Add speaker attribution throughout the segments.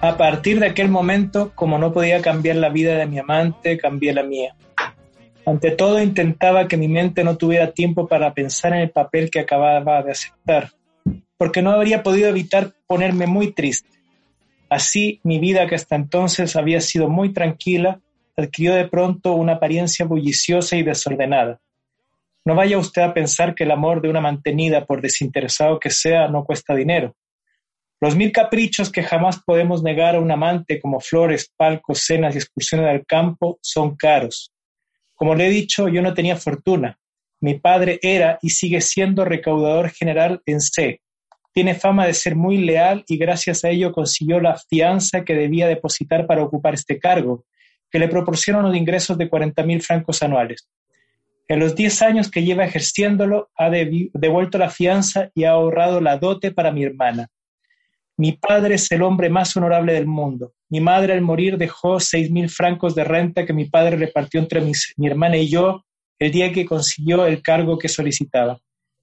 Speaker 1: A partir de aquel momento, como no podía cambiar la vida de mi amante, cambié la mía. Ante todo intentaba que mi mente no tuviera tiempo para pensar en el papel que acababa de aceptar, porque no habría podido evitar ponerme muy triste. Así, mi vida, que hasta entonces había sido muy tranquila, adquirió de pronto una apariencia bulliciosa y desordenada. No vaya usted a pensar que el amor de una mantenida, por desinteresado que sea, no cuesta dinero. Los mil caprichos que jamás podemos negar a un amante, como flores, palcos, cenas y excursiones al campo, son caros. Como le he dicho, yo no tenía fortuna. Mi padre era y sigue siendo recaudador general en C. Tiene fama de ser muy leal y gracias a ello consiguió la fianza que debía depositar para ocupar este cargo, que le proporciona unos ingresos de 40 mil francos anuales. En los 10 años que lleva ejerciéndolo, ha devuelto la fianza y ha ahorrado la dote para mi hermana. Mi padre es el hombre más honorable del mundo. Mi madre al morir dejó seis mil francos de renta que mi padre repartió entre mi hermana y yo el día que consiguió el cargo que solicitaba.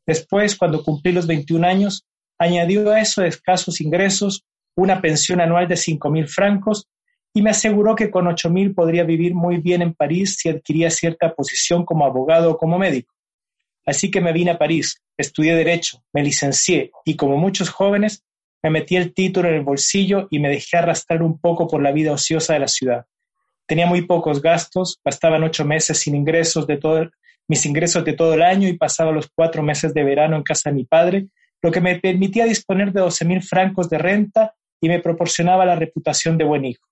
Speaker 1: Después, cuando cumplí los 21 años, añadió a eso escasos ingresos una pensión anual de cinco mil francos y me aseguró que con ocho mil podría vivir muy bien en París si adquiría cierta posición como abogado o como médico. Así que me vine a París, estudié Derecho, me licencié y, como muchos jóvenes, me metí el título en el bolsillo y me dejé arrastrar un poco por la vida ociosa de la ciudad. Tenía muy pocos gastos, bastaban ocho meses sin ingresos de todo, mis ingresos de todo el año y pasaba los cuatro meses de verano en casa de mi padre, lo que me permitía disponer de doce mil francos de renta y me proporcionaba la reputación de buen hijo.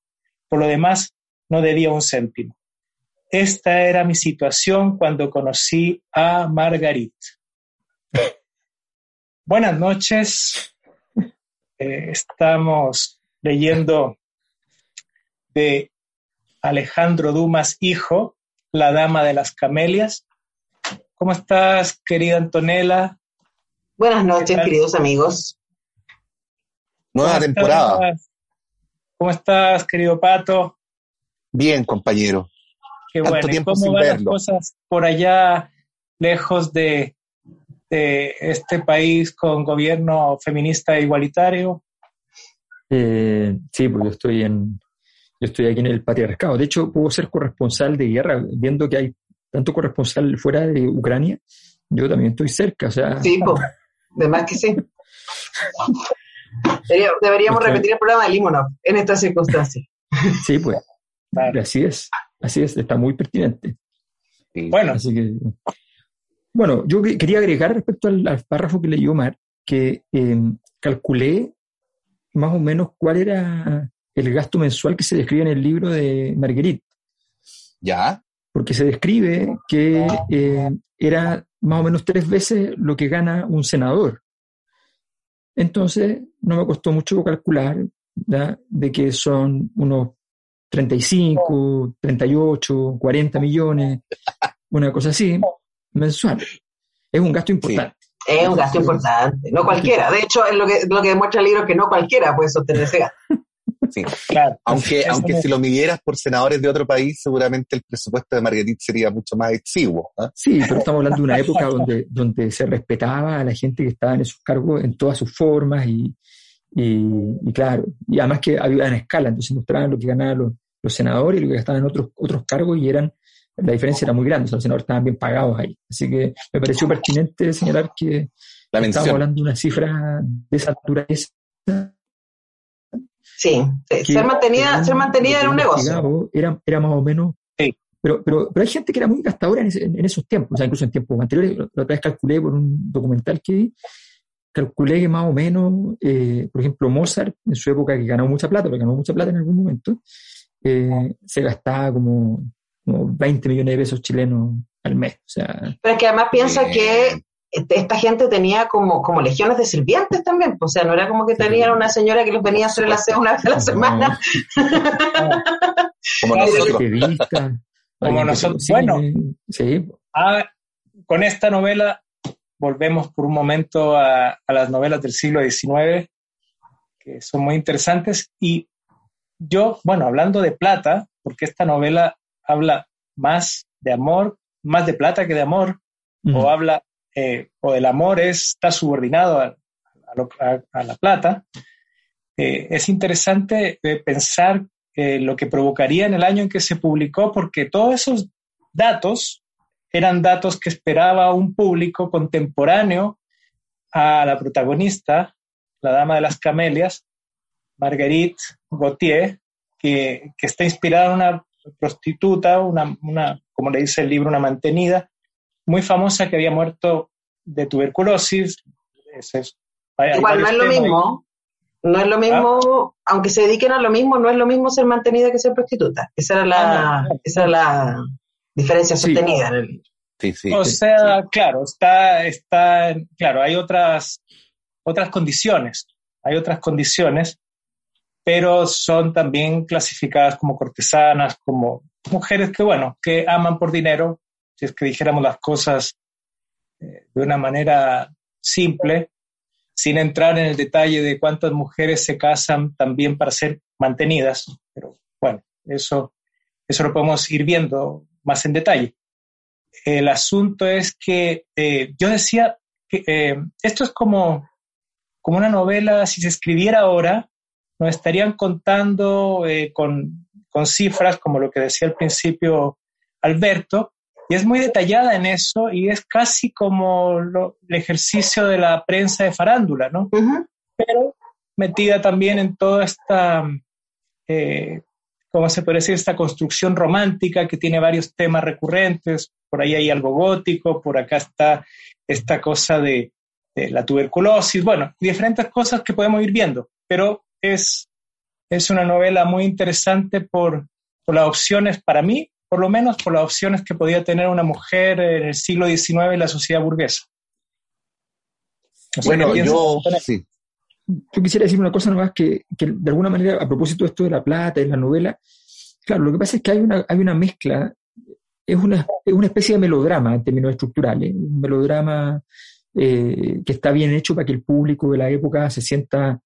Speaker 1: Por lo demás, no debía un céntimo. Esta era mi situación cuando conocí a Margarit. Buenas noches, eh, estamos leyendo de Alejandro Dumas, hijo, La Dama de las Camelias. ¿Cómo estás, querida Antonella?
Speaker 2: Buenas noches, queridos amigos.
Speaker 3: Nueva temporada.
Speaker 1: ¿Cómo estás, querido Pato?
Speaker 3: Bien, compañero.
Speaker 1: Qué bueno. ¿Cómo van las cosas por allá, lejos de este país con gobierno feminista e igualitario?
Speaker 4: Eh, sí, porque yo estoy en yo estoy aquí en el patriarcado. De hecho, puedo ser corresponsal de guerra, viendo que hay tanto corresponsal fuera de Ucrania. Yo también estoy cerca, o sea.
Speaker 2: Sí, pues, de más que sí. Deberíamos repetir el programa de Limonov en estas circunstancias.
Speaker 4: Sí, pues. Así es, así es, está muy pertinente.
Speaker 1: Bueno,
Speaker 4: así que bueno, yo quería agregar respecto al, párrafo que leyó Omar, que em, calculé más o menos cuál era el gasto mensual que se describe en el libro de Marguerite.
Speaker 3: ¿Ya?
Speaker 4: Porque se describe que eh, era más o menos tres veces lo que gana un senador. Entonces, no me costó mucho calcular de que son unos 35, 38, 40 millones, una cosa así mensual. Es un gasto importante.
Speaker 2: Es un gasto importante, no cualquiera. De hecho, es lo que, lo que demuestra el libro que no cualquiera puede sostener ese gasto.
Speaker 3: Sí. Claro. Aunque, aunque si lo midieras por senadores de otro país, seguramente el presupuesto de Marguerite sería mucho más exiguo. ¿ah?
Speaker 4: Sí, pero estamos hablando de una época donde, donde se respetaba a la gente que estaba en esos cargos en todas sus formas y, Y, claro, y además que había una escala, entonces mostraban lo que ganaban los, los senadores y lo que gastaban en otros, otros cargos y eran la diferencia era muy grande, los senadores estaban bien pagados ahí. Así que me pareció pertinente señalar que estamos hablando de una cifra de esa naturaleza.
Speaker 2: Sí, ser mantenida, ser mantenida en un negocio.
Speaker 4: Era, era más o menos. Pero, pero, pero hay gente que era muy gastadora en, esos tiempos, o sea, incluso en tiempos anteriores. La otra vez calculé por un documental que vi, calculé que más o menos, eh, por ejemplo, Mozart, en su época que ganó mucha plata, porque ganó mucha plata en algún momento, eh, se gastaba como 20 millones de pesos chilenos al mes. O sea,
Speaker 2: Pero es que además piensa que este, esta gente tenía como, como legiones de sirvientes también, o sea, no era como que tenían una señora que los venía a hacer el aseo una vez a la semana.
Speaker 1: como nosotros. como nosotros. Bueno, sí. Ah, con esta novela volvemos por un momento a, a, las novelas del siglo XIX, que son muy interesantes. Y yo, bueno, hablando de plata, porque esta novela habla más de amor, más de plata que de amor, o habla, eh, o el amor está subordinado a, la plata, eh, es interesante eh, pensar lo que provocaría en el año en que se publicó, porque todos esos datos eran datos que esperaba un público contemporáneo a la protagonista, la dama de las camelias, Marguerite Gauthier, que, que está inspirada en una prostituta, una, una, como le dice el libro, una mantenida, muy famosa que había muerto de tuberculosis.
Speaker 2: Igual no es lo mismo. No es lo mismo, aunque se dediquen a lo mismo, no es lo mismo ser mantenida que ser prostituta. Esa era la, ah, esa era la diferencia sostenida en el libro.
Speaker 1: Sí, sí, o sea, claro, está, está, claro, hay otras, otras condiciones, hay otras condiciones pero son también clasificadas como cortesanas, como mujeres que, bueno, que aman por dinero, si es que dijéramos las cosas eh, de una manera simple, sin entrar en el detalle de cuántas mujeres se casan también para ser mantenidas, pero bueno, eso, eso lo podemos ir viendo más en detalle. El asunto es que eh, yo decía que eh, esto es como, como una novela, si se escribiera ahora, nos estarían contando eh, con, cifras, como lo que decía al principio Alberto, y es muy detallada en eso y es casi como el ejercicio de la prensa de farándula, ¿no? Pero metida también en toda esta, eh, ¿cómo se puede decir? Esta construcción romántica que tiene varios temas recurrentes. Por ahí hay algo gótico, por acá está esta cosa de, de la tuberculosis, bueno, diferentes cosas que podemos ir viendo, pero es, es una novela muy interesante por, por las opciones, para mí, por lo menos por las opciones que podía tener una mujer en el siglo XIX en la sociedad burguesa.
Speaker 4: bueno, yo, sí. yo quisiera decir una cosa nomás que, que, de alguna manera, a propósito de esto de la plata y la novela, claro, lo que pasa es que hay una, hay una mezcla, es una, es una especie de melodrama en términos estructurales, un melodrama eh, que está bien hecho para que el público de la época se sienta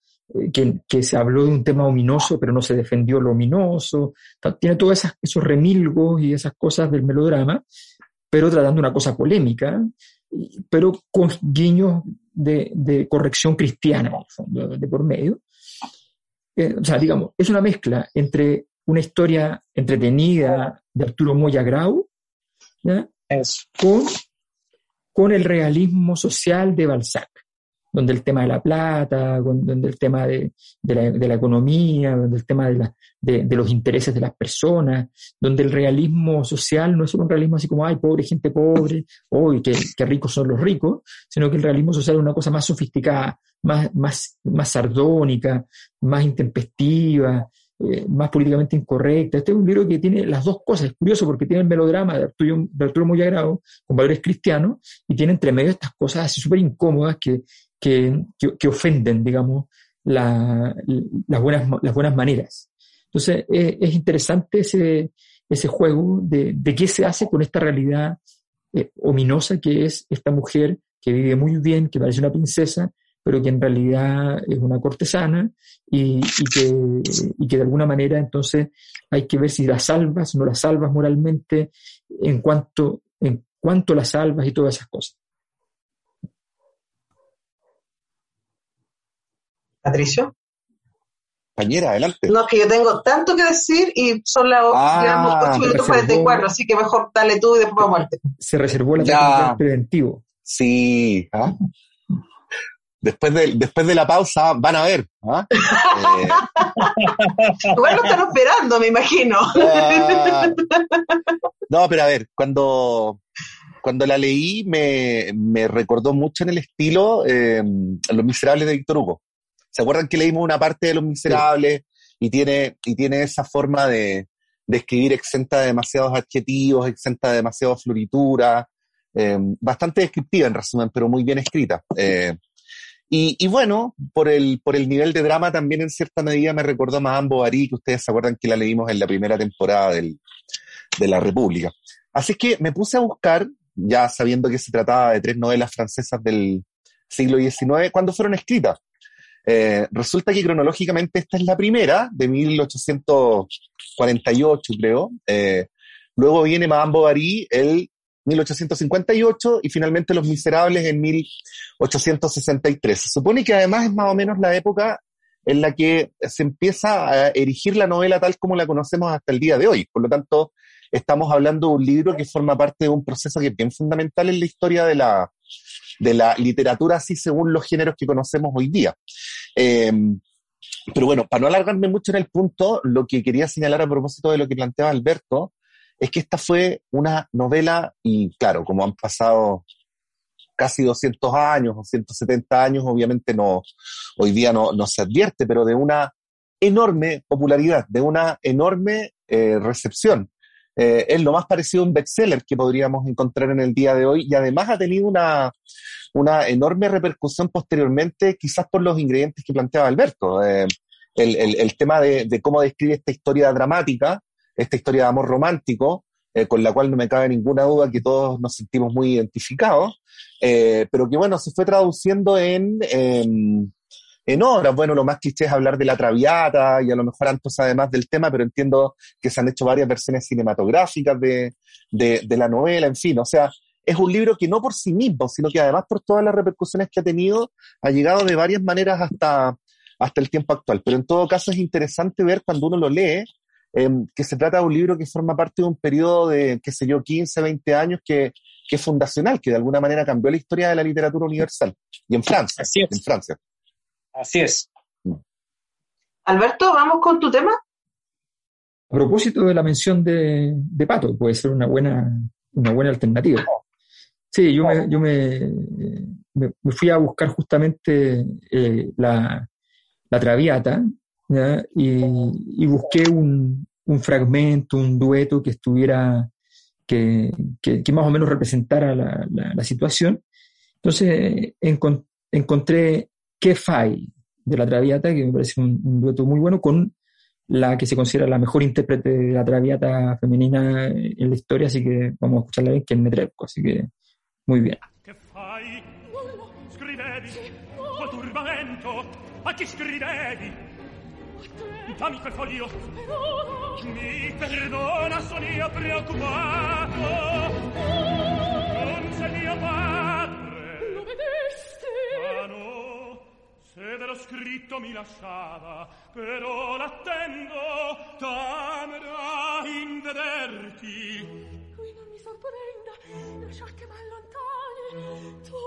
Speaker 4: que, se habló de un tema ominoso, pero no se defendió lo ominoso. Tiene todos esos remilgos y esas cosas del melodrama, pero tratando una cosa polémica, pero con guiños de, corrección cristiana, de, por medio. Eh, o sea, digamos, es una mezcla entre una historia entretenida de Arturo Moya Grau Con, con el realismo social de Balzac donde el tema de la plata, donde el tema de, la, economía, donde el tema de, los intereses de las personas, donde el realismo social no es solo un realismo así como, ay, pobre gente pobre, hoy qué, qué, ricos son los ricos, sino que el realismo social es una cosa más sofisticada, más, más, más sardónica, más intempestiva, eh, más políticamente incorrecta. Este es un libro que tiene las dos cosas. Es curioso porque tiene el melodrama de Arturo, de Arturo Moyagrado con valores cristianos y tiene entre medio estas cosas así súper incómodas que, que, ofenden, digamos, las, buenas, las buenas maneras. Entonces, es interesante ese, ese juego de, de, qué se hace con esta realidad eh, ominosa que es esta mujer que vive muy bien, que parece una princesa, pero que en realidad es una cortesana y, que, y, que, de alguna manera entonces hay que ver si la salvas no la salvas moralmente, en cuanto, en cuanto la salvas y todas esas cosas.
Speaker 2: Patricio.
Speaker 3: Compañera, adelante.
Speaker 2: No, es que yo tengo tanto que decir y son las ah, 8 minutos 44, así que mejor dale tú y después vamos al
Speaker 4: Se reservó la preventivo.
Speaker 3: Sí. ¿ah? Después de, después de la pausa van a ver. ¿ah?
Speaker 2: Igual lo están esperando, me imagino.
Speaker 3: Ah. no, pero a ver, cuando, cuando la leí me, me recordó mucho en el estilo eh, Los Miserables de Víctor Hugo. ¿Se acuerdan que leímos una parte de Los Miserables y, tiene, y tiene esa forma de, de escribir exenta de demasiados adjetivos, exenta de demasiadas florituras, eh, bastante descriptiva en resumen, pero muy bien escrita. Eh, y, y, bueno, por el, por el nivel de drama también en cierta medida me recordó más Ambo Bari, que ustedes se acuerdan que la leímos en la primera temporada del, de La República. Así que me puse a buscar, ya sabiendo que se trataba de tres novelas francesas del siglo XIX, cuando fueron escritas. Eh, resulta que cronológicamente esta es la primera, de 1848 creo. Eh, luego viene Madame Bovary el 1858 y finalmente Los Miserables en 1863. Se supone que además es más o menos la época en la que se empieza a erigir la novela tal como la conocemos hasta el día de hoy. Por lo tanto, estamos hablando de un libro que forma parte de un proceso que es bien fundamental en la historia de la, de la literatura, así según los géneros que conocemos hoy día. Em, pero bueno, para no alargarme mucho en el punto, lo que quería señalar a propósito de lo que planteaba Alberto, es que esta fue una novela, y claro, como han pasado casi 200 años o 170 años, obviamente no, hoy día no, no se advierte, pero de una enorme popularidad, de una enorme eh, recepción. Eh, es lo más parecido a un bestseller que podríamos encontrar en el día de hoy y además ha tenido una, una enorme repercusión posteriormente, quizás por los ingredientes que planteaba Alberto. Eh, el, el, tema de, cómo describe esta historia dramática, esta historia de amor romántico, eh, con la cual no me cabe ninguna duda que todos nos sentimos muy identificados, eh, pero que bueno, se fue traduciendo en, en, en, obras. Bueno, lo más cliché es hablar de la Traviata y a lo mejor Antos además del tema, pero entiendo que se han hecho varias versiones cinematográficas de, de, de la novela, en fin, o sea, es un libro que no por sí mismo, sino que además por todas las repercusiones que ha tenido, ha llegado de varias maneras hasta, hasta el tiempo actual. Pero en todo caso es interesante ver cuando uno lo lee, Em, que se trata de un libro que forma parte de un periodo de, qué sé yo, 15, 20 años que, que, es fundacional, que de alguna manera cambió la historia de la literatura universal. Y en Francia.
Speaker 1: Así es.
Speaker 3: En Francia.
Speaker 1: Así es. Mm.
Speaker 2: Alberto, vamos con tu tema.
Speaker 4: A propósito de la mención de, de Pato, puede ser una buena, una buena alternativa. Sí, yo, me, yo me, me, fui a buscar justamente eh, la, la Traviata, y, busqué un, un, fragmento, un dueto que estuviera, que, que, más o menos representara la, la, situación. Entonces encontré Que Fai de la Traviata, que me parece un, dueto muy bueno, con la que se considera la mejor intérprete de la Traviata femenina en la historia, así que vamos a escucharla bien, que es Netrebko, así que muy bien. ¿Qué fai? a chi scrivevi? Dammi quel foglio. Mi perdona, sono io preoccupato. Se ve lo scritto mi lasciava, però l'attendo, tamera in vederti. Lui non mi sorprenda, lascia che m'allontani. Tu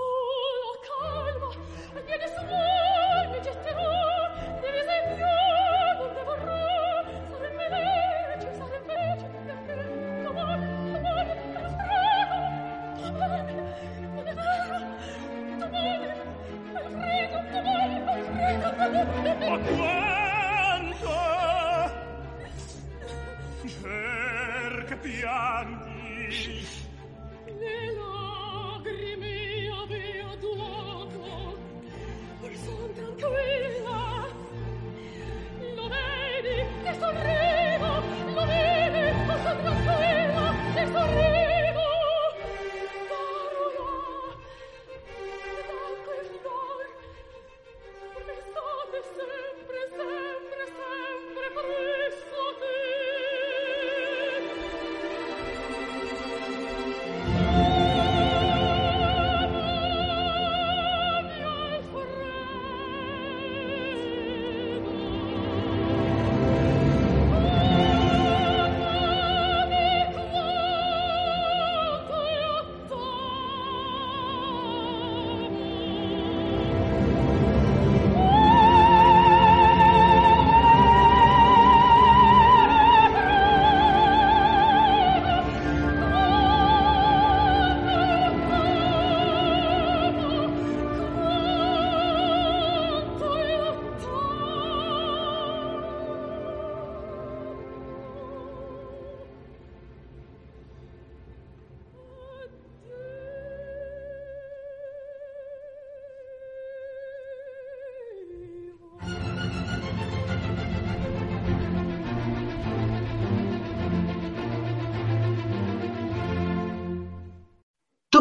Speaker 4: lo calma, e vieni su voi, mi getterò, devi sempre 我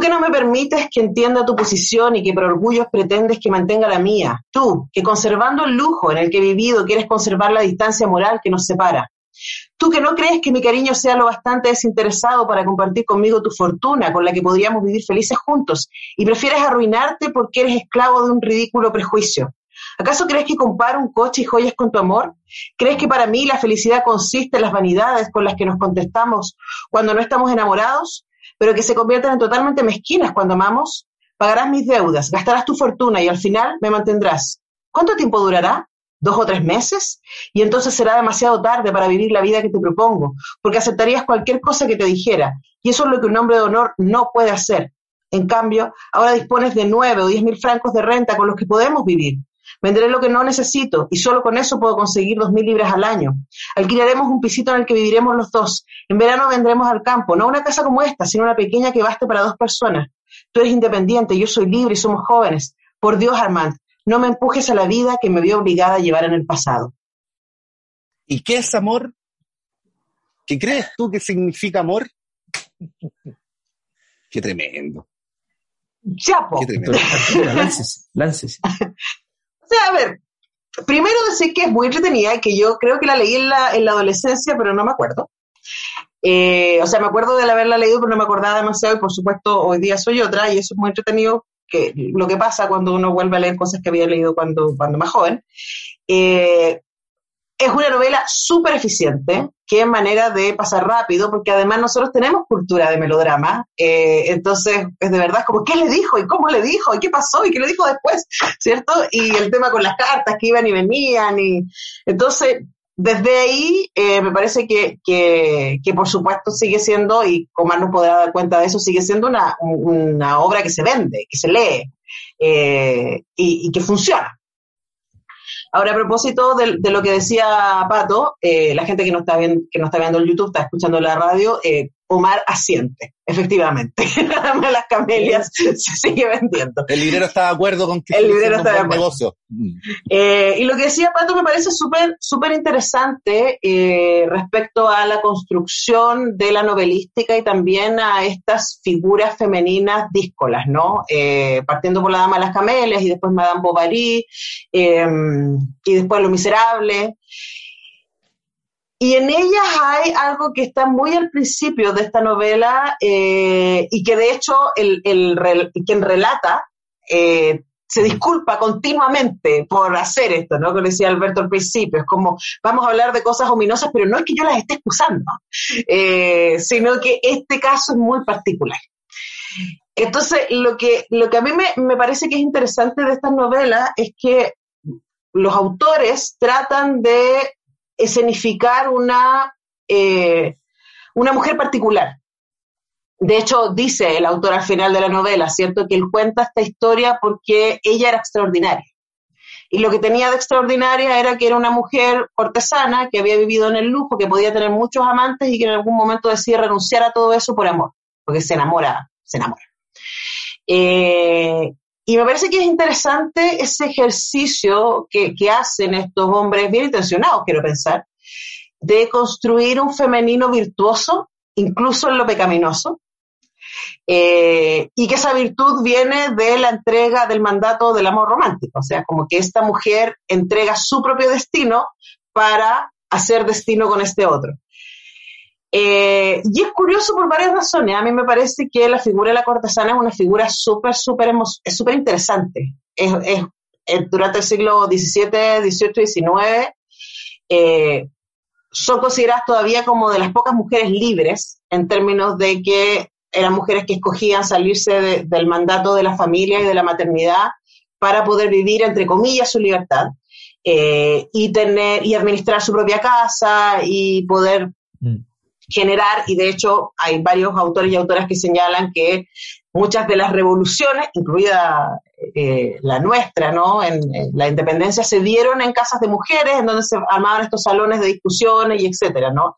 Speaker 2: que no me permites que entienda tu posición y que por orgullo pretendes que mantenga la mía. Tú, que conservando el lujo en el que he vivido quieres conservar la distancia moral que nos separa. Tú que no crees que mi cariño sea lo bastante desinteresado para compartir conmigo tu fortuna con la que podríamos vivir felices juntos y prefieres arruinarte porque eres esclavo de un ridículo prejuicio. ¿Acaso crees que comparo un coche y joyas con tu amor? ¿Crees que para mí la felicidad consiste en las vanidades con las que nos contestamos cuando no estamos enamorados, pero que se convierten en totalmente mezquinas cuando amamos? Pagarás mis deudas, gastarás tu fortuna y al final me mantendrás. ¿Cuánto tiempo durará? dos o tres meses, y entonces será demasiado tarde para vivir la vida que te propongo, porque aceptarías cualquier cosa que te dijera, y eso es lo que un hombre de honor no puede hacer. En cambio, ahora dispones de nueve o diez mil francos de renta con los que podemos vivir. Venderé lo que no necesito y solo con eso puedo conseguir dos mil libras al año. Alquilaremos un pisito en el que viviremos los dos. En verano vendremos al campo, no una casa como esta, sino una pequeña que baste para dos personas. Tú eres independiente, yo soy libre y somos jóvenes. Por Dios, Armand, no me empujes a la vida que me vio obligada a llevar en el pasado.
Speaker 3: ¿Y qué es amor? ¿Qué crees tú que significa amor? Qué tremendo.
Speaker 2: Chapo.
Speaker 4: Qué tremendo. lances, lances.
Speaker 2: o sea, a ver, primero decir que es muy entretenida y que yo creo que la leí en la, en la adolescencia, pero no me acuerdo. Eh, o sea, me acuerdo de haberla leído, pero no me acordaba demasiado y por supuesto hoy día soy otra y eso es muy entretenido que lo que pasa cuando uno vuelve a leer cosas que había leído cuando, cuando más joven. Eh, es una novela súper eficiente, que es manera de pasar rápido, porque además nosotros tenemos cultura de melodrama, eh, entonces es de verdad como, ¿qué le dijo? ¿Y cómo le dijo? ¿Y qué pasó? ¿Y qué le dijo después? ¿Cierto? Y el tema con las cartas que iban y venían, y entonces desde ahí eh, me parece que, que, por supuesto sigue siendo, y Comar no podrá dar cuenta de eso, sigue siendo una, una obra que se vende, que se lee eh, y, y, que funciona. Ahora, a propósito de, lo que decía Pato, eh, la gente que no, está viendo, que no está viendo el YouTube, está escuchando la radio, eh, Omar asiente, efectivamente. las camelias se sigue vendiendo.
Speaker 3: El librero está de acuerdo con que
Speaker 2: el librero está de acuerdo. negocio. Eh, y lo que decía Pato me parece súper súper interesante eh, respecto a la construcción de la novelística y también a estas figuras femeninas díscolas, ¿no? Eh, partiendo por la Dama de las Camelias y después Madame Bovary y después Lo Miserable. Y en ellas hay algo que está muy al principio de esta novela eh, y que de hecho el, quien relata eh, se disculpa continuamente por hacer esto, ¿no? Como decía Alberto al principio, es como, vamos a hablar de cosas ominosas, pero no es que yo las esté excusando, eh, sino que este caso es muy particular. Entonces, lo que, lo que a mí me, me parece que es interesante de estas novelas es que los autores tratan de escenificar una, eh, una mujer particular. De hecho, dice el autor al final de la novela, ¿cierto? Que él cuenta esta historia porque ella era extraordinaria. Y lo que tenía de extraordinaria era que era una mujer cortesana, que había vivido en el lujo, que podía tener muchos amantes y que en algún momento decide renunciar a todo eso por amor, porque se enamora, se enamora. Eh, y me parece que es interesante ese ejercicio que, hacen estos hombres bien intencionados, quiero pensar, de construir un femenino virtuoso, incluso en lo pecaminoso, eh, y que esa virtud viene de la entrega del mandato del amor romántico, o sea, como que esta mujer entrega su propio destino para hacer destino con este otro. Eh, y es curioso por varias razones. A mí me parece que la figura de la cortesana es una figura súper, súper, es súper interesante. Es, durante el siglo XVII, XVIII, XIX, son consideradas todavía como de las pocas mujeres libres en términos de que eran mujeres que escogían salirse del mandato de la familia y de la maternidad para poder vivir, entre comillas, su libertad. Eh, y tener y administrar su propia casa y poder mm generar, y de hecho hay varios autores y autoras que señalan que muchas de las revoluciones, incluida eh, la nuestra, ¿no? En, la independencia, se dieron en casas de mujeres, en donde se armaban estos salones de discusiones y etcétera, ¿no?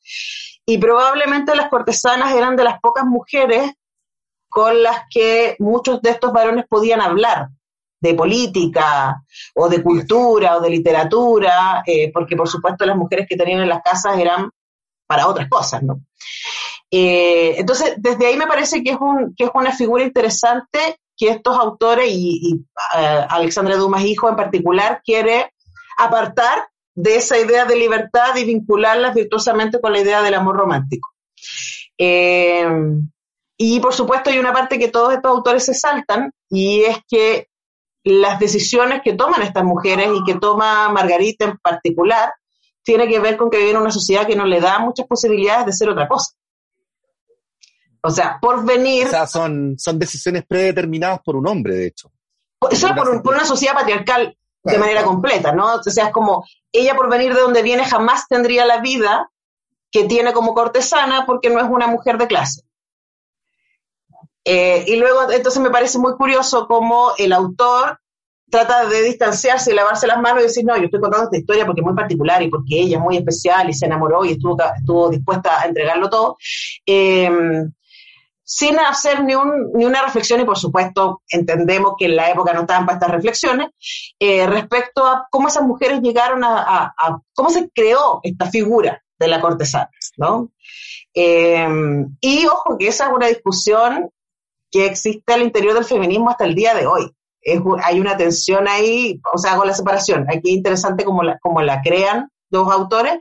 Speaker 2: Y probablemente las cortesanas eran de las pocas mujeres con las que muchos de estos varones podían hablar de política o de cultura o de literatura, eh, porque por supuesto las mujeres que tenían en las casas eran para otras cosas, ¿no? Eh, entonces, desde ahí me parece que es, una figura interesante que estos autores y, y uh, Alexandre Dumas hijo en particular quiere apartar de esa idea de libertad y vincularlas virtuosamente con la idea del amor romántico. Eh, y por supuesto hay una parte que todos estos autores se saltan y es que las decisiones que toman estas mujeres y que toma Margarita en particular tiene que ver con que vive en una sociedad que no le da muchas posibilidades de ser otra cosa. O sea, por venir...
Speaker 3: O sea, son, son decisiones predeterminadas por un hombre, de hecho.
Speaker 2: Eso por, por, una sociedad patriarcal de manera completa, ¿no? O sea, es como ella por venir de donde viene jamás tendría la vida que tiene como cortesana porque no es una mujer de clase. Eh, y luego, entonces me parece muy curioso cómo el autor trata de distanciarse y lavarse las manos y decir, no, yo estoy contando esta historia porque es muy particular y porque ella es muy especial y se enamoró y estuvo, estuvo dispuesta a entregarlo todo. Eh, sin hacer ni, un, ni, una reflexión, y por supuesto entendemos que en la época no estaban para estas reflexiones, eh, respecto a cómo esas mujeres llegaron a, cómo se creó esta figura de la cortesana, ¿no? Eh, y ojo que esa es una discusión que existe al interior del feminismo hasta el día de hoy. Es, hay una tensión ahí, o sea, con la separación. Aquí es interesante cómo la, cómo la crean dos autores,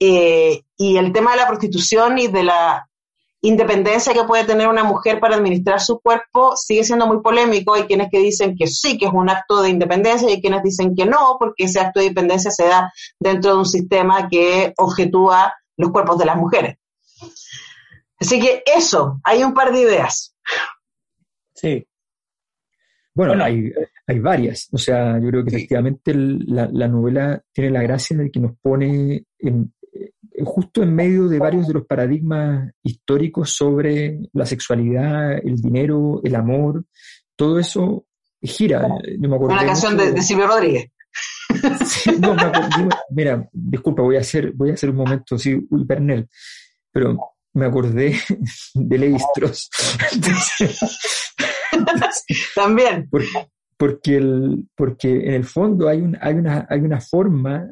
Speaker 2: eh, y el tema de la prostitución y de la independencia que puede tener una mujer para administrar su cuerpo sigue siendo muy polémico. Hay quienes que dicen que sí, que es un acto de independencia, y hay quienes dicen que no, porque ese acto de independencia se da dentro de un sistema que objetúa los cuerpos de las mujeres. Así que eso, hay un par de ideas.
Speaker 4: Sí. Bueno, bueno hay, hay, varias. O sea, yo creo que sí. efectivamente la, la, novela tiene la gracia de que nos pone en, justo en medio de varios de los paradigmas históricos sobre la sexualidad, el dinero, el amor, todo eso gira.
Speaker 2: Yo me acuerdo Una canción de, de, Silvio Rodríguez.
Speaker 4: Sí, no, me acuerdo, mira, disculpa, voy a hacer, voy a hacer un momento así, hipernel, pero me acordé de Leistros.
Speaker 2: También.
Speaker 4: Porque, porque, en el fondo hay, un, hay, una, hay una forma,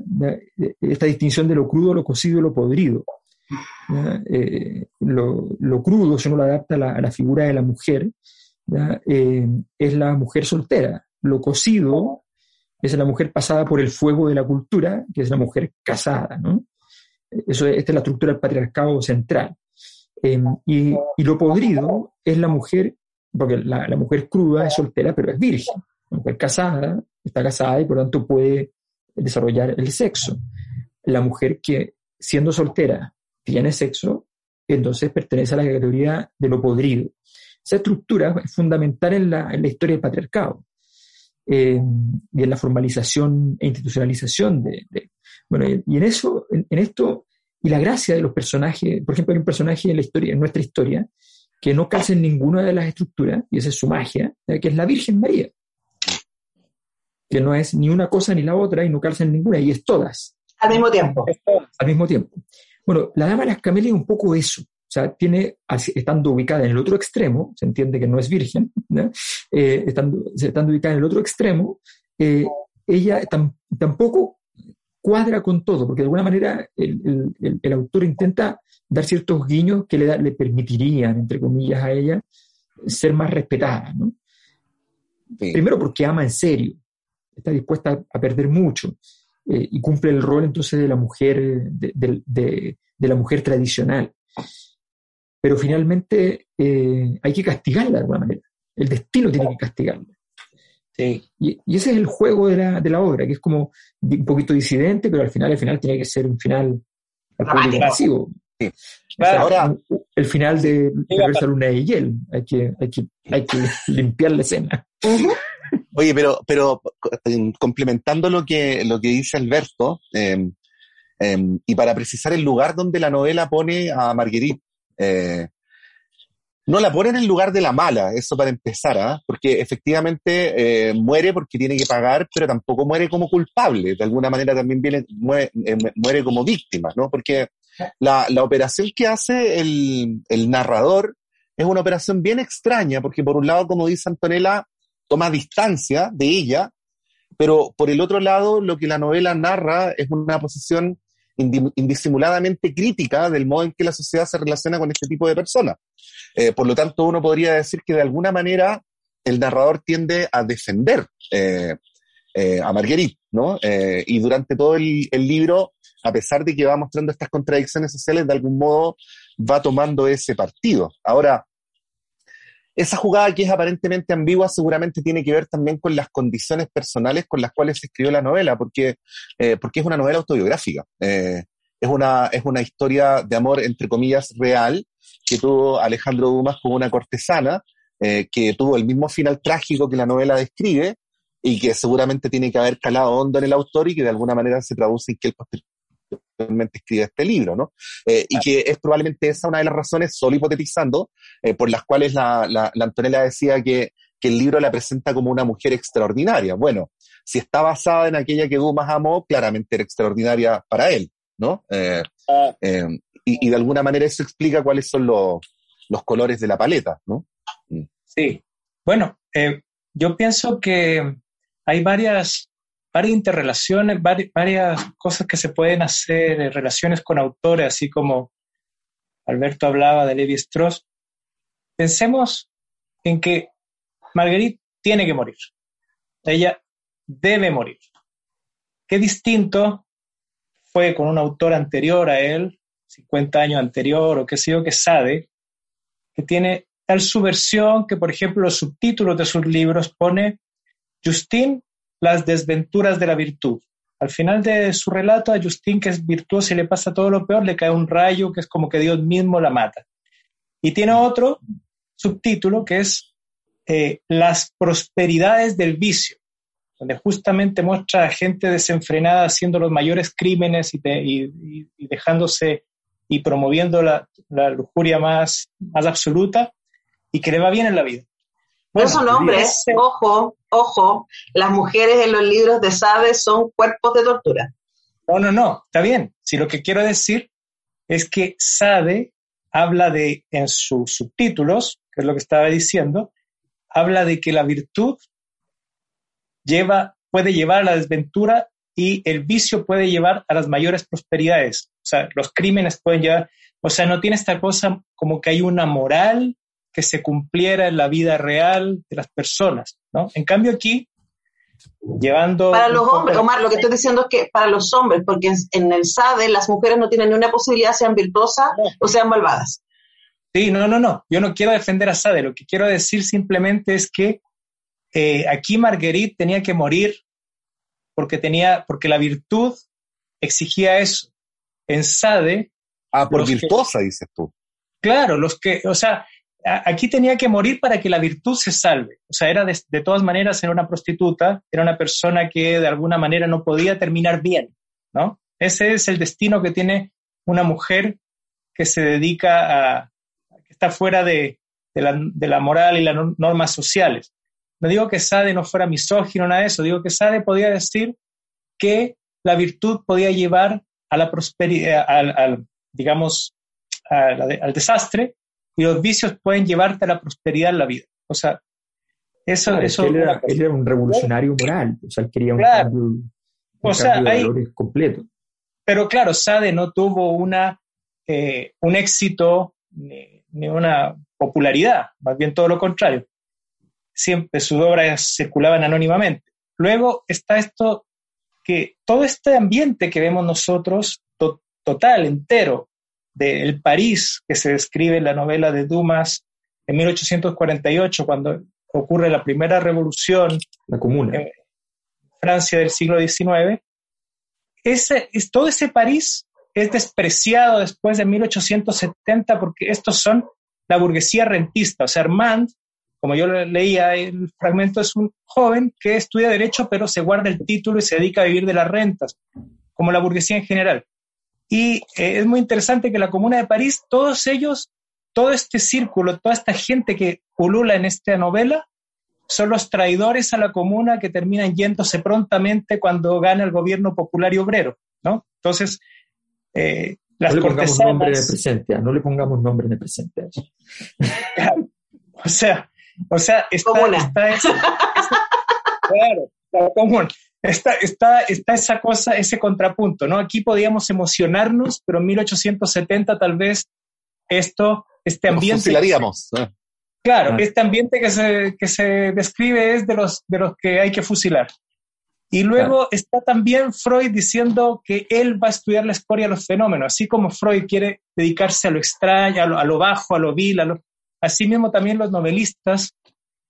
Speaker 4: esta distinción de lo crudo, lo cocido y lo podrido. Eh, lo, lo, crudo, si uno lo adapta a la, a la figura de la mujer, eh, es la mujer soltera. Lo cocido es la mujer pasada por el fuego de la cultura, que es la mujer casada. ¿no? Eso, esta es la estructura del patriarcado central. Eh, y, y, lo podrido es la mujer, porque la, la mujer cruda es soltera, pero es virgen mujer casada, está casada y por lo tanto puede desarrollar el sexo. La mujer que siendo soltera tiene sexo, entonces pertenece a la categoría de lo podrido. Esa estructura es fundamental en la, la historia del patriarcado eh, y en la formalización e institucionalización de, de bueno, y en eso, en, esto, y la gracia de los personajes, por ejemplo, hay un personaje en la historia, en nuestra historia, que no calza en ninguna de las estructuras, y esa es su magia, que es la Virgen María que no es ni una cosa ni la otra y no calza en ninguna, y es todas.
Speaker 2: Al mismo tiempo.
Speaker 4: Al mismo tiempo. Bueno, la dama de las camelias es un poco eso. O sea, tiene, estando ubicada en el otro extremo, se entiende que no es virgen, ¿no? eh, estando, estando, ubicada en el otro extremo, eh, ella tam, tampoco cuadra con todo, porque de alguna manera el, el, el autor intenta dar ciertos guiños que le, da, le, permitirían, entre comillas, a ella ser más respetada. ¿no? Sí. Primero porque ama en serio, está dispuesta a perder mucho eh, y cumple el rol entonces de la mujer, de, de, de, de la mujer tradicional. Pero finalmente eh, hay que castigarla de alguna manera. El destino tiene que castigarla.
Speaker 2: Sí.
Speaker 4: Y, y, ese es el juego de la, de la, obra, que es como un poquito disidente, pero al final, al final tiene que ser un final masivo. Sí. Claro. Ahora, el final de Reversa Luna de Yel, hay que, hay que, hay que limpiar la escena.
Speaker 2: Uh -huh.
Speaker 3: Oye, pero, pero complementando lo que, lo que dice Alberto, eh, eh, y para precisar el lugar donde la novela pone a Marguerite, eh, no la pone en lugar de la mala, eso para empezar, ¿eh? porque efectivamente muere porque tiene que pagar, pero tampoco muere como culpable, de alguna manera también viene, muere, muere como víctima, ¿no? Porque la, la operación que hace el, el narrador es una operación bien extraña, porque por un lado, como dice Antonella, toma distancia de ella, pero por el otro lado, lo que la novela narra es una posición indisimuladamente crítica del modo en que la sociedad se relaciona con este tipo de personas. Eh, por lo tanto, uno podría decir que de alguna manera el narrador tiende a defender eh, eh, a Marguerite, ¿no? y durante todo el, libro, a pesar de que va mostrando estas contradicciones sociales, de algún modo va tomando ese partido. Ahora, esa jugada que es aparentemente ambigua seguramente tiene que ver también con las condiciones personales con las cuales se escribió la novela, porque, porque es una novela autobiográfica. es, una, es una historia de amor, entre comillas, real, que tuvo Alejandro Dumas con una cortesana, eh, que tuvo el mismo final trágico que la novela describe y que seguramente tiene que haber calado hondo en el autor y que de alguna manera se traduce en que él escribe este libro, ¿no? Eh, y que es probablemente esa una de las razones, solo hipotetizando, eh, por las cuales la, la, Antonella decía que, que, el libro la presenta como una mujer extraordinaria. Bueno, si está basada en aquella que Dumas amó, claramente era extraordinaria para él, ¿no? Ah. y, y, de alguna manera eso explica cuáles son los, los colores de la paleta, ¿no?
Speaker 1: Sí, bueno, eh, yo pienso que hay varias, varias interrelaciones, varias, cosas que se pueden hacer, eh, relaciones con autores, así como Alberto hablaba de Levi Strauss. Pensemos en que Marguerite tiene que morir. Ella debe morir. Qué distinto fue con un autor anterior a él, 50 años anterior o qué sé yo, que sabe, que tiene tal subversión que, por ejemplo, los subtítulos de sus libros pone Justin, las desventuras de la virtud. Al final de su relato, a Justin, que es virtuoso y le pasa todo lo peor, le cae un rayo que es como que Dios mismo la mata. Y tiene otro subtítulo que es eh, Las prosperidades del vicio, donde justamente muestra a gente desenfrenada haciendo los mayores crímenes y, dejándose y promoviendo la, la, lujuria más, más absoluta y que le va bien en la vida.
Speaker 2: no son hombres, ojo, ojo, las mujeres en los libros de Sade son cuerpos de tortura.
Speaker 1: No, no, no, está bien. Si lo que quiero decir es que Sade habla de, en sus subtítulos, que es lo que estaba diciendo, habla de que la virtud lleva, puede llevar a la desventura y el vicio puede llevar a las mayores prosperidades. O sea, los crímenes pueden llevar, o sea, no tiene esta cosa como que hay una moral que se cumpliera en la vida real de las personas, ¿no? En cambio aquí, llevando...
Speaker 2: Para los hombres, Omar, lo que estoy diciendo es que para los hombres, porque en el SADE las mujeres no tienen ni una posibilidad, sean virtuosas o sean malvadas.
Speaker 1: Sí, no, no, no, yo no quiero defender a SADE, lo que quiero decir simplemente es que eh, aquí Marguerite tenía que morir porque tenía, porque la virtud exigía eso. En Sade.
Speaker 3: Ah, por virtuosa, dices tú.
Speaker 1: Claro, los que, o sea, aquí tenía que morir para que la virtud se salve. O sea, era de, todas maneras, era una prostituta, era una persona que de alguna manera no podía terminar bien, ¿no? Ese es el destino que tiene una mujer que se dedica a, que está fuera de, la, moral y las normas sociales. No digo que Sade no fuera misógino, nada de eso, digo que Sade podía decir que la virtud podía llevar a la prosperidad, al, digamos, al desastre, y los vicios pueden llevarte a la prosperidad en la vida. O sea, eso... eso
Speaker 4: él, era, un revolucionario moral, o sea, él quería un cambio, o sea, de completo.
Speaker 1: Pero claro, Sade no tuvo una, eh, un éxito ni, ni, una popularidad, más bien todo lo contrario. Siempre sus obras circulaban anónimamente. Luego está esto que todo este ambiente que vemos nosotros, total, entero, del París que se describe en la novela de Dumas en 1848, cuando ocurre la primera revolución
Speaker 4: la comuna.
Speaker 1: en Francia del siglo XIX, ese, es, todo ese París es despreciado después de 1870 porque estos son la burguesía rentista. O sea, Armand, como yo leía el fragmento, es un joven que estudia derecho pero se guarda el título y se dedica a vivir de las rentas, como la burguesía en general. Y eh, es muy interesante que la Comuna de París, todos ellos, todo este círculo, toda esta gente que pulula en esta novela, son los traidores a la comuna que terminan yéndose prontamente cuando gana el gobierno popular y obrero, ¿no? Entonces, eh, las
Speaker 4: no le pongamos nombre de presente, no le pongamos nombre de presente.
Speaker 1: o sea, o sea, está, está claro, la comuna. Está, está, está esa cosa, ese contrapunto, ¿no? Aquí podíamos emocionarnos, pero en 1870 tal vez esto, este ambiente...
Speaker 3: fusilaríamos.
Speaker 1: Claro, este ambiente que se, que se describe es de los, de los que hay que fusilar. Y luego está también Freud diciendo que él va a estudiar la escoria de los fenómenos, así como Freud quiere dedicarse a lo extraño, a lo, bajo, a lo vil, a lo... así mismo también los novelistas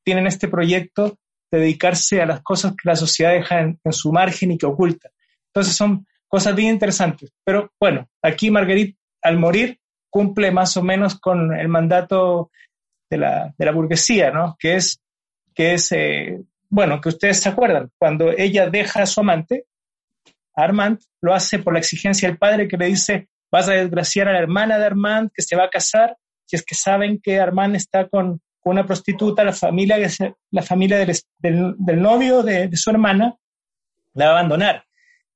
Speaker 1: tienen este proyecto dedicarse a las cosas que la sociedad deja en, su margen y que oculta. Entonces son cosas bien interesantes. Pero bueno, aquí Marguerite al morir cumple más o menos con el mandato de la, de la burguesía, ¿no? Que es, que es eh, bueno, que ustedes se acuerdan, cuando ella deja a su amante, Armand lo hace por la exigencia del padre que le dice, vas a desgraciar a la hermana de Armand que se va a casar, si es que saben que Armand está con, una prostituta, la familia, la familia del, novio de, de, su hermana la va a abandonar.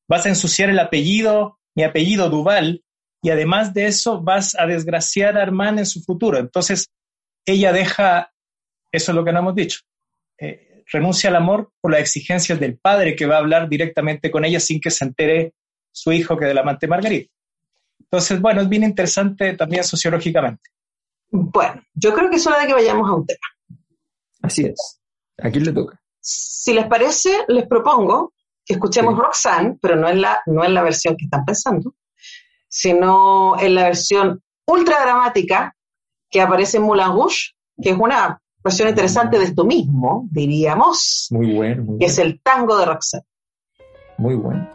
Speaker 1: Vas a ensuciar el apellido, mi apellido Duval, y además de eso vas a desgraciar a Armand en su futuro. Entonces, ella deja, eso es lo que no hemos dicho, eh, renuncia al amor por las exigencias del padre que va a hablar directamente con ella sin que se entere su hijo que del amante Margarita. Entonces, bueno, es bien interesante también sociológicamente.
Speaker 2: Bueno, yo creo que es hora de que vayamos a un tema.
Speaker 5: Así es. ¿A quién le toca?
Speaker 2: Si les parece, les propongo que escuchemos Roxanne, pero no en, la, no en la versión que están pensando, sino en la versión ultra dramática que aparece en Moulin Rouge, que es una versión interesante de esto mismo, diríamos.
Speaker 5: Muy bueno.
Speaker 2: que es el tango de Roxanne.
Speaker 5: Muy bueno.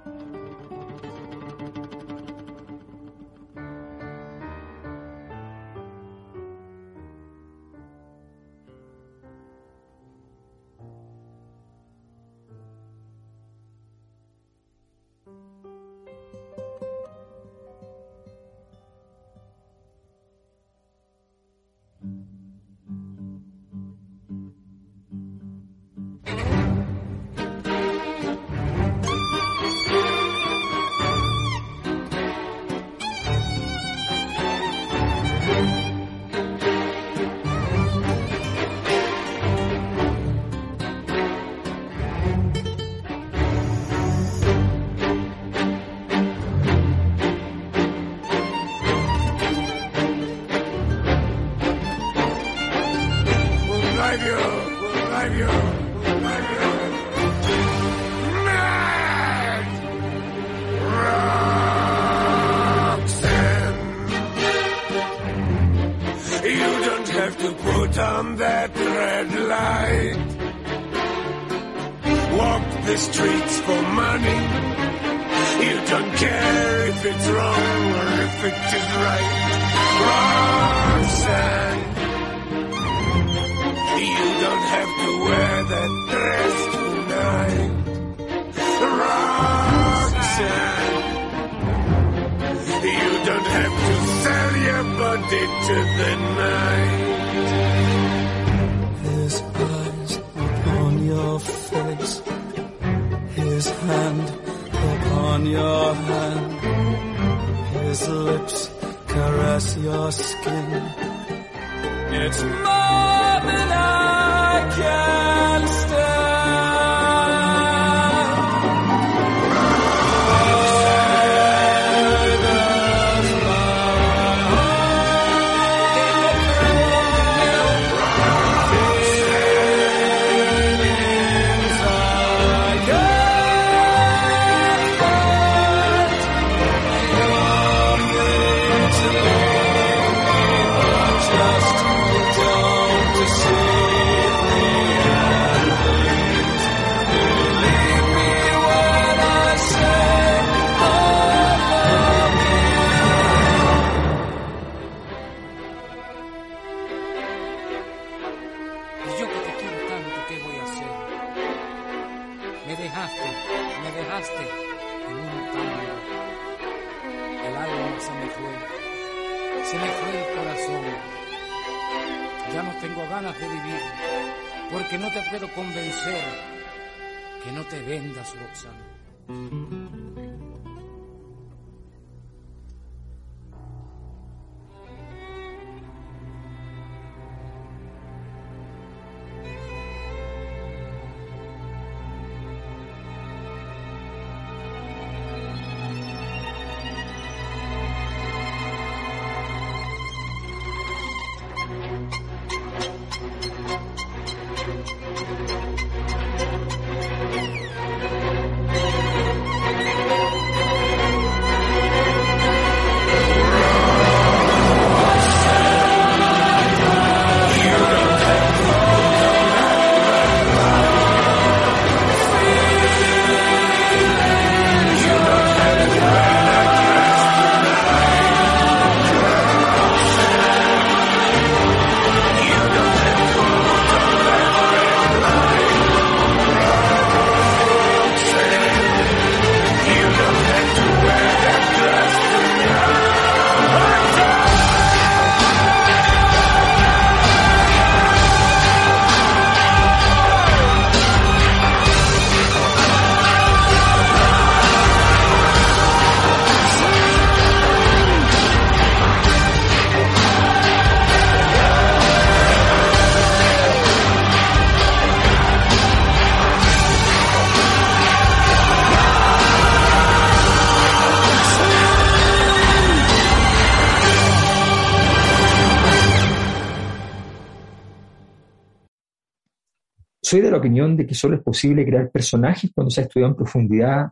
Speaker 4: Soy de la opinión de que solo es posible crear personajes cuando se ha estudiado en profundidad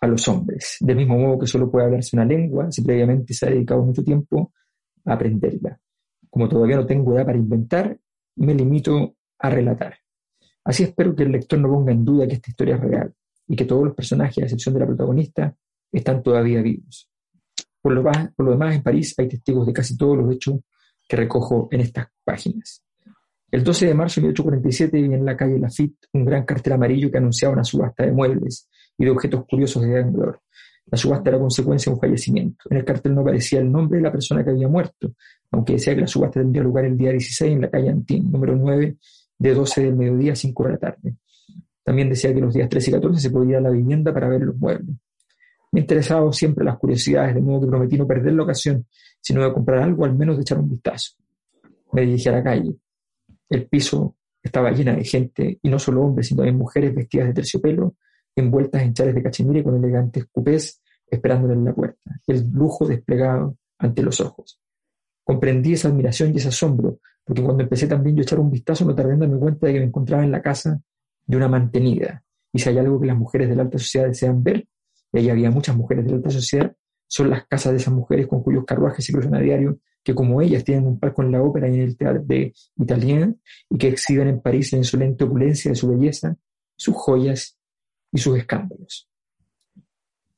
Speaker 4: a los hombres, del mismo modo que solo puede hablarse una lengua si previamente se ha dedicado mucho tiempo a aprenderla. Como todavía no tengo edad para inventar, me limito a relatar. Así espero que el lector no ponga en duda que esta historia es real y que todos los personajes, a excepción de la protagonista, están todavía vivos. Por lo, por lo demás, en París hay testigos de casi todos los hechos que recojo en estas páginas. El 12 de marzo de 1847 vi en la calle Lafitte un gran cartel amarillo que anunciaba una subasta de muebles y de objetos curiosos de gran valor. La subasta era consecuencia de un fallecimiento. En el cartel no aparecía el nombre de la persona que había muerto, aunque decía que la subasta tendría lugar el día 16 en la calle Antín, número 9, de 12 del mediodía a 5 de la tarde. También decía que los días 13 y 14 se podía ir a la vivienda para ver los muebles. Me interesaba siempre las curiosidades, de modo que prometí no perder la ocasión, sino de comprar algo, al menos de echar un vistazo. Me dirigí a la calle. El piso estaba llena de gente, y no solo hombres, sino también mujeres vestidas de terciopelo, envueltas en chales de cachemire con elegantes cupés, esperándole en la puerta, el lujo desplegado ante los ojos. Comprendí esa admiración y ese asombro, porque cuando empecé también yo a echar un vistazo no tardé en darme cuenta de que me encontraba en la casa de una mantenida. Y si hay algo que las mujeres de la alta sociedad desean ver, y ahí había muchas mujeres de la alta sociedad, son las casas de esas mujeres con cuyos carruajes se cruzan a diario, que como ellas tienen un palco en la ópera y en el teatro de y que exhiben en París la insolente opulencia de su belleza, sus joyas y sus escándalos.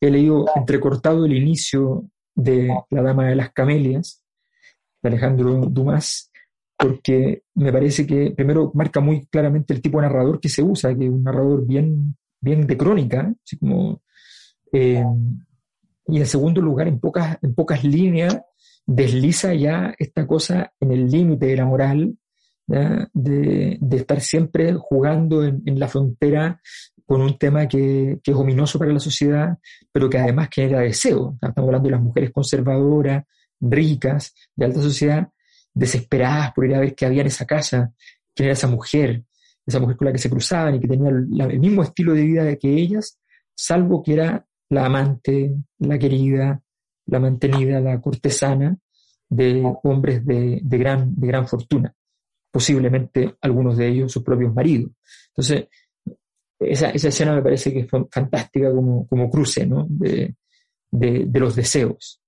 Speaker 4: He leído entrecortado el inicio de La Dama de las Camelias, de Alejandro Dumas, porque me parece que primero marca muy claramente el tipo de narrador que se usa, que es un narrador bien, bien de crónica, eh, y en segundo lugar, en pocas, en pocas líneas, desliza ya esta cosa en el límite de la moral, de, estar siempre jugando en, la frontera con un tema que, que, es ominoso para la sociedad, pero que además genera deseo. Estamos hablando de las mujeres conservadoras, ricas, de alta sociedad, desesperadas por ir a ver qué había en esa casa, quién era esa mujer, esa mujer con la que se cruzaban y que tenía el mismo estilo de vida que ellas, salvo que era la amante, la querida, la mantenida, la cortesana de hombres de, de, gran, de gran fortuna, posiblemente algunos de ellos sus propios maridos. Entonces, esa, esa escena me parece que es fantástica como, como cruce ¿no? de, de, de los deseos.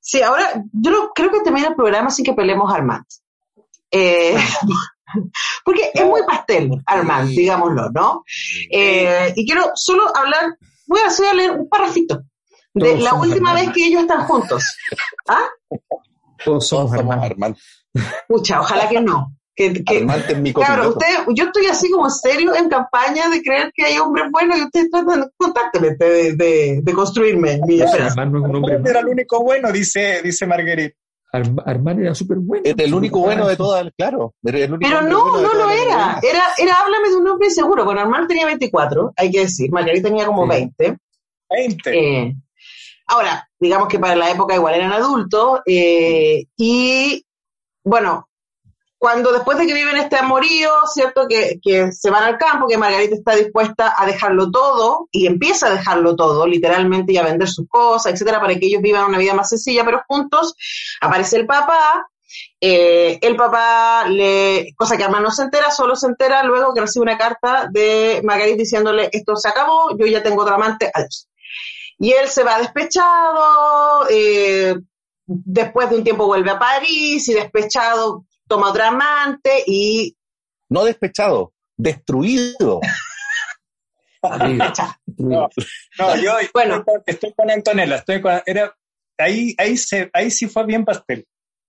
Speaker 2: Sí, ahora yo creo que termina el programa sin que peleemos Armand. Eh, porque es muy pastel Armand, digámoslo, ¿no? Eh, y quiero solo hablar, voy a hacer leer un parrafito de la última vez que ellos están juntos. ¿Ah?
Speaker 4: Todos somos Armand.
Speaker 2: Pucha, ojalá que no. Que, que,
Speaker 3: mi
Speaker 2: claro, usted, yo estoy así como serio en campaña de creer que hay hombres buenos y ustedes tratan, contácteme de, de, de construirme mi esperanza.
Speaker 4: No es un hombre
Speaker 1: Era el único bueno, dice, dice Marguerite.
Speaker 4: Armand era súper bueno.
Speaker 3: Era el único bueno de todas, claro.
Speaker 2: Pero no, no lo era. era. Era háblame de un hombre seguro. Bueno, Armand tenía 24, hay que decir. Margarita tenía como 20.
Speaker 1: 20.
Speaker 2: Eh, ahora, digamos que para la época igual eran adultos. Eh, y bueno, cuando después de que viven este amorío, ¿cierto? Que, que, se van al campo, que Margarita está dispuesta a dejarlo todo y empieza a dejarlo todo, literalmente, y a vender sus cosas, etcétera, para que ellos vivan una vida más sencilla, pero juntos aparece el papá. Eh, el papá, le, cosa que además no se entera, solo se entera luego que recibe una carta de Margarita diciéndole: Esto se acabó, yo ya tengo otro amante, adiós. Y él se va despechado, eh, después de un tiempo vuelve a París y despechado toma otra amante y...
Speaker 3: No despechado, destruido.
Speaker 1: no, no, yo bueno, estoy, con Antonella, estoy con, era, ahí, ahí, se, ahí sí fue bien pastel.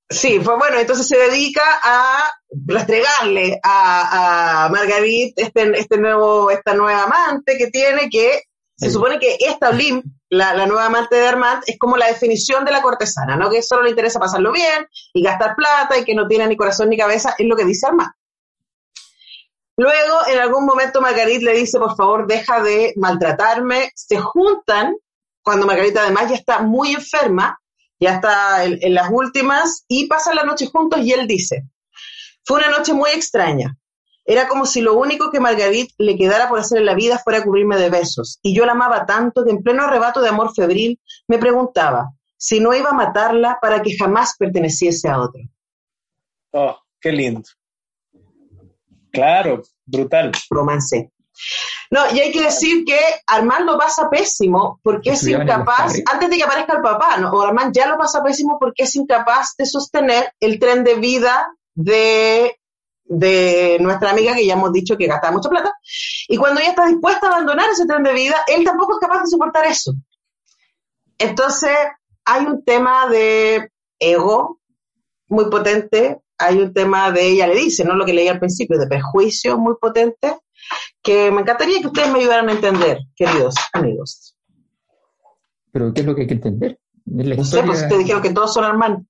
Speaker 2: Sí, fue bueno, entonces se dedica a restregarle a, a Marguerite este, este nuevo, esta nueva amante que tiene, que se supone que esta Blim, la, la, nueva amante de Armand, es como la definición de la cortesana, ¿no? Que solo le interesa pasarlo bien y gastar plata y que no tiene ni corazón ni cabeza, es lo que dice Armand. Luego, en algún momento, Margarita le dice, por favor, deja de maltratarme. Se juntan, cuando Margarita además ya está muy enferma, ya está en, en las últimas, y pasan la noche juntos y él dice, fue una noche muy extraña. Era como si lo único que Marguerite le quedara por hacer en la vida fuera cubrirme de besos. Y yo la amaba tanto que en pleno arrebato de amor febril me preguntaba si no iba a matarla para que jamás perteneciese a otro.
Speaker 1: Oh, qué lindo. Claro, brutal.
Speaker 2: Romance. No, y hay que decir que Armando pasa pésimo porque es incapaz, antes de que aparezca el papá, ¿no? o Armando ya lo pasa pésimo porque es incapaz de sostener el tren de vida de, de nuestra amiga que ya hemos dicho que gasta mucha plata. Y cuando ella está dispuesta a abandonar ese tren de vida, él tampoco es capaz de soportar eso. Entonces, hay un tema de ego muy potente, hay un tema de, ella le dice, ¿no? Lo que leí al principio, de prejuicio muy potente, que me encantaría que ustedes me ayudaran a entender, queridos amigos.
Speaker 4: Pero ¿qué es lo que hay que entender?
Speaker 2: no sé, pues ustedes dijeron que todos son hermanos.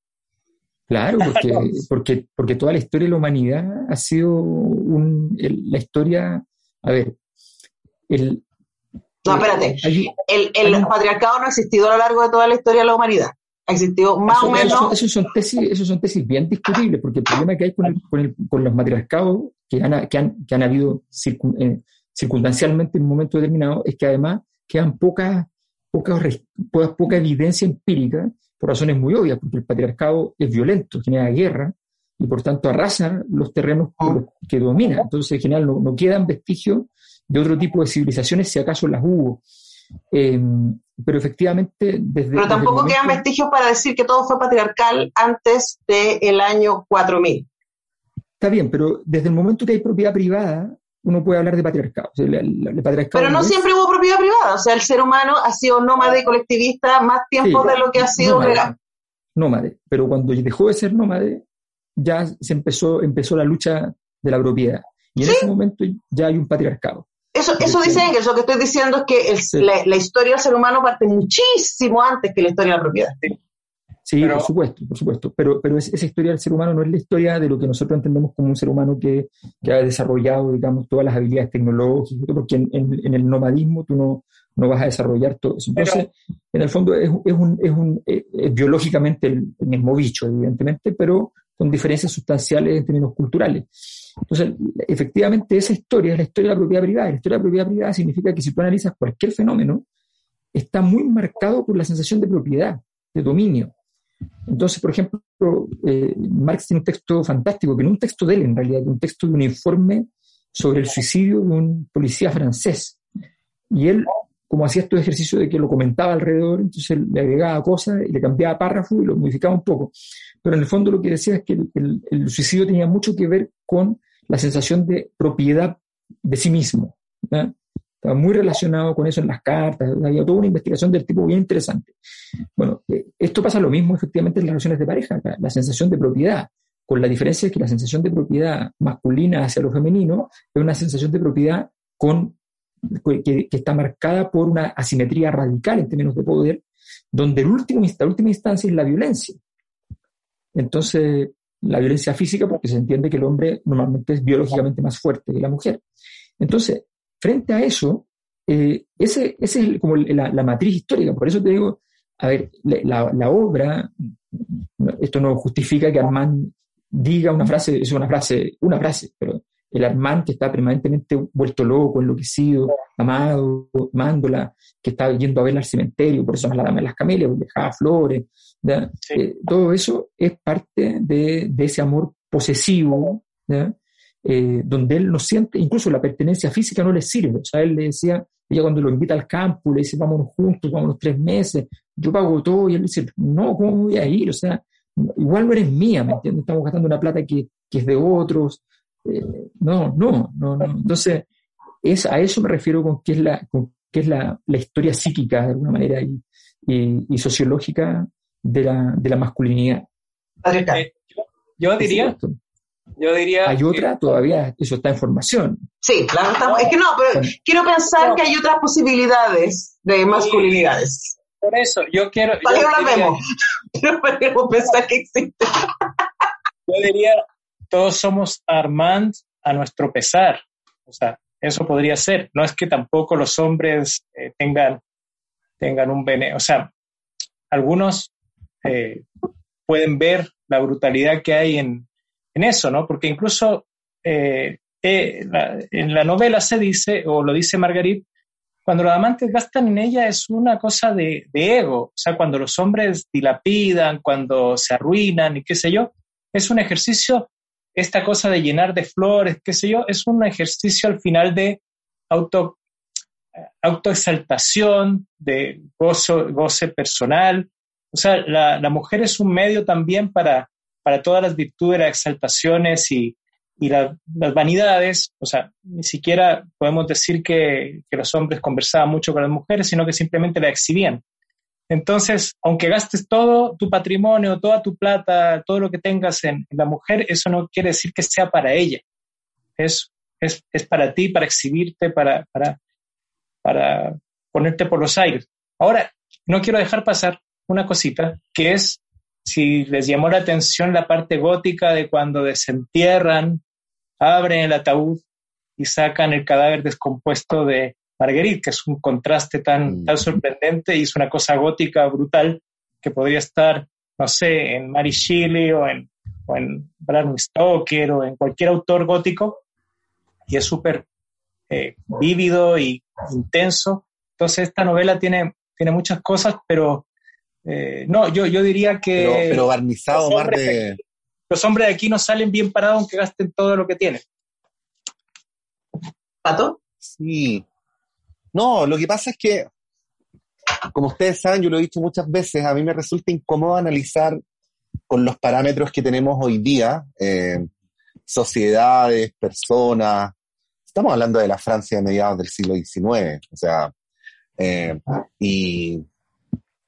Speaker 4: Claro, porque, porque, porque toda la historia de la humanidad ha sido un, la historia, a ver, el...
Speaker 2: No, espérate, el, el patriarcado no ha existido a lo largo de toda la historia de la humanidad ha existido más o menos.
Speaker 4: Eso, son tesis, son tesis bien discutibles, porque el problema que hay con, con, con los matriarcados que han, que han, que han habido eh, circunstancialmente en un momento determinado es que además quedan pocas poca, poca, poca evidencia empírica por razones muy obvias, porque el patriarcado es violento, genera guerra y por tanto arrasa los terrenos que domina. Entonces, en general, no, no quedan vestigios de otro tipo de civilizaciones, si acaso las hubo. Em, pero efectivamente desde...
Speaker 2: Pero tampoco quedan vestigios para decir que todo fue patriarcal antes del año 4000.
Speaker 4: Está bien, pero desde el momento que hay propiedad privada, uno puede hablar de patriarcado.
Speaker 2: pero no, siempre hubo propiedad privada, o sea, el ser humano ha sido nómade colectivista más tiempo de lo que ha sido
Speaker 4: nómade, legal. Nómade, pero cuando dejó de ser nómade, ya se empezó, empezó la lucha de la propiedad. Y en ese momento ya hay un patriarcado.
Speaker 2: Eso, eso dice Engels, lo que estoy diciendo es que la, historia del ser humano parte muchísimo antes que la historia de la propiedad.
Speaker 4: Sí, por supuesto, por supuesto. Pero, pero esa historia del ser humano no es la historia de lo que nosotros entendemos como un ser humano que, que ha desarrollado, digamos, todas las habilidades tecnológicas, porque en, en, el nomadismo tú no, no, vas a desarrollar todo eso. Entonces, en el fondo es, es, un, es, un, biológicamente el mismo bicho, evidentemente, pero con diferencias sustanciales en términos culturales. Entonces, efectivamente, esa historia es la historia de la propiedad privada. La historia de la propiedad privada significa que si tú analizas cualquier fenómeno, está muy marcado por la sensación de propiedad, de dominio. Entonces, por ejemplo, eh, Marx tiene un texto fantástico, que no es un texto de él en realidad, es un texto de un informe sobre el suicidio de un policía francés. Y él, como hacía este ejercicio de que lo comentaba alrededor, entonces le agregaba cosas y le cambiaba párrafo y lo modificaba un poco. Pero en el fondo lo que decía es que el, suicidio tenía mucho que ver con la sensación de propiedad de sí mismo. Estaba muy relacionado con eso en las cartas, había toda una investigación del tipo bien interesante. Bueno, eh, esto pasa lo mismo efectivamente en las relaciones de pareja, la, sensación de propiedad, con la diferencia de que la sensación de propiedad masculina hacia lo femenino es una sensación de propiedad con, que, está marcada por una asimetría radical en términos de poder, donde el último, la última instancia es la violencia. Entonces, la violencia física, porque se entiende que el hombre normalmente es biológicamente más fuerte que la mujer. Entonces, frente a eso, eh, ese, ese, es como la, matriz histórica. Por eso te digo, a ver, la, la, obra, esto no justifica que Armand diga una frase, es una frase, una frase, pero el Armand que está permanentemente vuelto loco, enloquecido, amado, amándola, que está yendo a verla al cementerio, por eso es la dama de las camelias, porque dejaba flores, eh, todo eso es parte de, de ese amor posesivo, eh, donde él no siente, incluso la pertenencia física no le sirve. O sea, él le decía, ella cuando lo invita al campo, le dice, vámonos juntos, vámonos tres meses, yo pago todo, y él dice, no, ¿cómo voy a ir? O sea, igual no eres mía, ¿me entiendes? Estamos gastando una plata que, que es de otros. Eh, no, no, no, no. Entonces, es, a eso me refiero con que es la, con que es la, la historia psíquica, de alguna manera, y, y sociológica de la, de la masculinidad.
Speaker 1: Eh, yo, diría, yo diría.
Speaker 4: Hay otra, todavía eso está en formación.
Speaker 2: Sí, claro, es que no, pero quiero pensar que hay otras posibilidades de masculinidades.
Speaker 1: Por eso, yo quiero.
Speaker 2: ¿Para qué no las vemos? Quiero pensar que existe.
Speaker 1: Yo diría, todos somos Armand a nuestro pesar. O sea, eso podría ser. No es que tampoco los hombres eh, tengan, tengan un veneno. O sea, algunos eh, pueden ver la brutalidad que hay en, eso, ¿no? Porque incluso eh, eh, en la novela se dice, o lo dice Margarit, cuando los amantes gastan en ella es una cosa de, ego, o sea, cuando los hombres dilapidan, cuando se arruinan y qué sé yo, es un ejercicio esta cosa de llenar de flores, qué sé yo, es un ejercicio al final de auto, autoexaltación, de gozo, goce personal. O sea, la, mujer es un medio también para, para todas las virtudes, las exaltaciones y, las vanidades. O sea, ni siquiera podemos decir que, los hombres conversaban mucho con las mujeres, sino que simplemente la exhibían. Entonces, aunque gastes todo tu patrimonio, toda tu plata, todo lo que tengas en, la mujer, eso no quiere decir que sea para ella. Es, es, es para ti, para exhibirte, para, para, para ponerte por los aires. Ahora, no quiero dejar pasar una cosita, que es, si les llamó la atención la parte gótica de cuando desentierran, abren el ataúd y sacan el cadáver descompuesto de, Marguerite, que es un contraste tan, mm. tan sorprendente y es una cosa gótica brutal que podría estar, no sé, en Mary Shelley o en, o en Bram Stoker o en cualquier autor gótico y es súper eh, vívido y intenso. Entonces esta novela tiene, tiene muchas cosas, pero eh, no, yo, yo diría que...
Speaker 3: Pero, barnizado más de...
Speaker 1: los hombres de aquí no salen bien parados aunque gasten todo lo que tienen.
Speaker 2: ¿Pato?
Speaker 3: Sí, no, lo que pasa es que, como ustedes saben, yo lo he dicho muchas veces, a mí me resulta incómodo analizar con los parámetros que tenemos hoy día, eh, sociedades, personas. Estamos hablando de la Francia de mediados del siglo XIX, o sea, eh, y,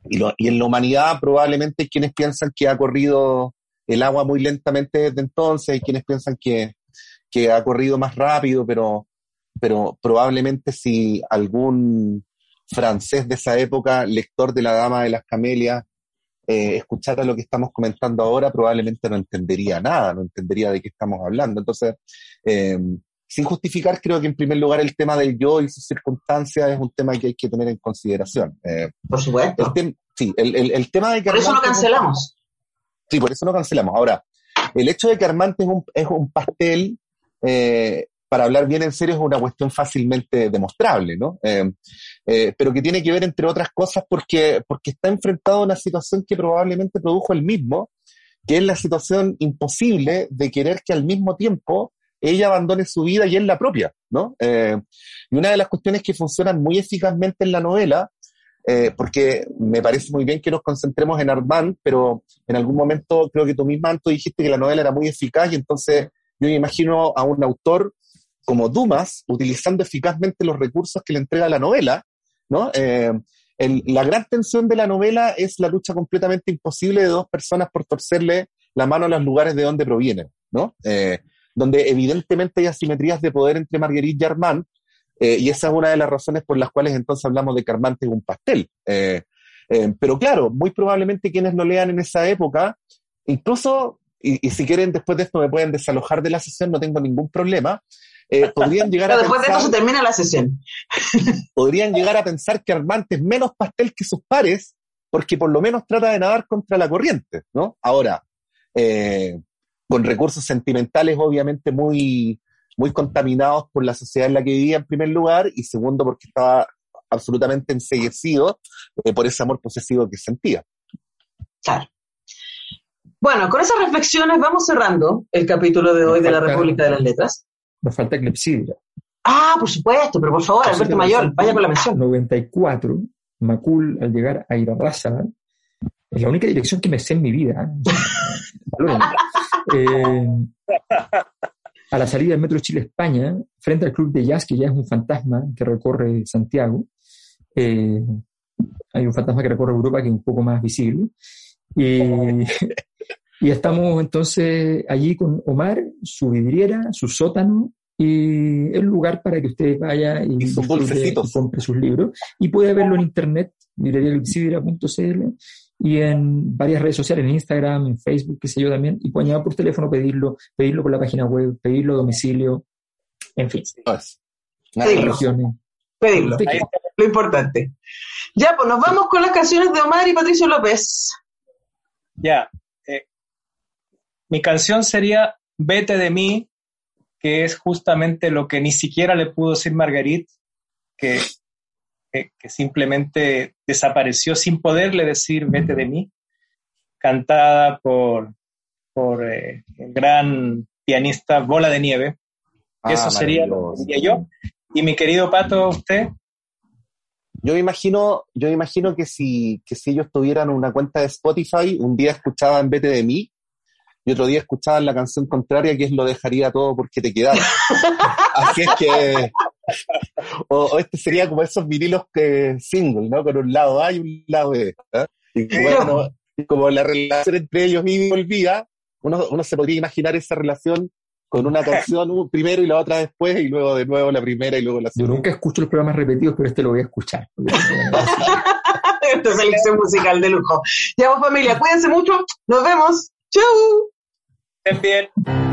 Speaker 3: y, en la humanidad probablemente hay quienes piensan que ha corrido el agua muy lentamente desde entonces, hay quienes piensan que, que ha corrido más rápido, pero pero probablemente si algún francés de esa época, lector de La Dama de las Camelias, eh, escuchara lo que estamos comentando ahora, probablemente no entendería nada, no entendería de qué estamos hablando. Entonces, eh, sin justificar, creo que en primer lugar el tema del yo y sus circunstancias es un tema que hay que tener en consideración.
Speaker 2: Eh, por supuesto.
Speaker 3: sí, el, tema de
Speaker 2: que... Por eso lo cancelamos.
Speaker 3: sí, por eso lo cancelamos. Ahora, el hecho de que Armante es un, es un pastel eh, para hablar bien en serio, es una cuestión fácilmente demostrable, ¿no? Eh, eh, pero que tiene que ver, entre otras cosas, porque, porque está enfrentado a una situación que probablemente produjo el mismo, que es la situación imposible de querer que al mismo tiempo ella abandone su vida y él la propia, ¿no? Eh, y una de las cuestiones que funcionan muy eficazmente en la novela, porque me parece muy bien que nos concentremos en Armand, pero en algún momento creo que tú misma, Anto, dijiste que la novela era muy eficaz y entonces yo me imagino a un autor como Dumas, utilizando eficazmente los recursos que le entrega la novela, ¿no? Eh, la gran tensión de la novela es la lucha completamente imposible de dos personas por torcerle la mano a los lugares de donde provienen, ¿no? Eh, donde evidentemente hay asimetrías de poder entre Marguerite y Armand, eh, y esa es una de las razones por las cuales entonces hablamos de que Armand es un pastel. pero claro, muy probablemente quienes lo lean en esa época, incluso, y, y si quieren después de esto me pueden desalojar de la sesión, no tengo ningún problema, eh, podrían llegar a
Speaker 2: después de esto se termina la sesión.
Speaker 3: podrían llegar a pensar que Armante es menos pastel que sus pares, porque por lo menos trata de nadar contra la corriente, ¿no? Ahora, eh, con recursos sentimentales obviamente muy, muy contaminados por la sociedad en la que vivía en primer lugar, y segundo porque estaba absolutamente enseguecido eh, por ese amor posesivo que sentía.
Speaker 2: Claro. Bueno, con esas reflexiones vamos cerrando el capítulo de hoy de la República de las Letras.
Speaker 4: Nos falta clepsidra.
Speaker 2: Ah, por supuesto, pero por favor, Alberto Mayor, vaya con la mención.
Speaker 4: 94, Macul, al llegar a Irarraza, es la única dirección que me sé en mi vida. ¿eh? Eh, a la salida del Metro Chile-España, frente al Club de Jazz, que ya es un fantasma que recorre Santiago, eh, hay un fantasma que recorre Europa que es un poco más visible. Y, y estamos entonces allí con Omar, su vidriera, su sótano y el lugar para que usted vaya y, compre sus libros. Y puede verlo en internet, librerialcidra.cl y en varias redes sociales, en Instagram, en Facebook, qué sé yo también, y pueden llamar por teléfono, pedirlo, pedirlo por la página web, pedirlo a domicilio, en fin.
Speaker 2: Pedirlo. Pedirlo. Lo importante. Ya, pues nos vamos con las canciones de Omar y Patricio López.
Speaker 1: Ya, mi canción sería Vete de mí, que es justamente lo que ni siquiera le pudo decir Marguerite, que, que, simplemente desapareció sin poderle decir Vete de mí, cantada por, por eh, el gran pianista Bola de Nieve. Ah, Eso sería lo que diría yo. Y mi querido Pato, usted.
Speaker 3: Yo me imagino, yo imagino que si, que si ellos tuvieran una cuenta de Spotify, un día escuchaban Vete de mí y otro día escuchaban la canción contraria que es Lo dejaría todo porque te quedara. Así es que, o, este sería como esos vinilos que single, ¿no? Con un lado A y un B. B. ¿eh? Y como la relación entre ellos y volvía, uno, uno se podría imaginar esa relación con una canción primero y la otra después, y luego de nuevo la primera y luego la segunda.
Speaker 4: Yo nunca escucho los programas repetidos, pero este lo voy a escuchar.
Speaker 2: Esta es selección musical de lujo. Ya vos familia, cuídense mucho, nos vemos. Chau.
Speaker 1: Estén bien.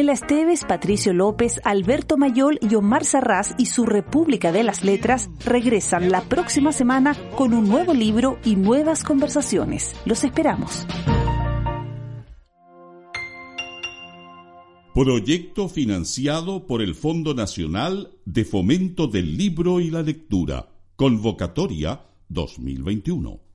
Speaker 6: Antonella Esteves, Patricio López, Alberto Mayol y Omar Sarraz y su República de las Letras regresan la próxima semana con un nuevo libro y nuevas conversaciones. Los esperamos.
Speaker 7: Proyecto financiado por el Fondo Nacional de Fomento del Libro y la Lectura. Convocatoria 2021.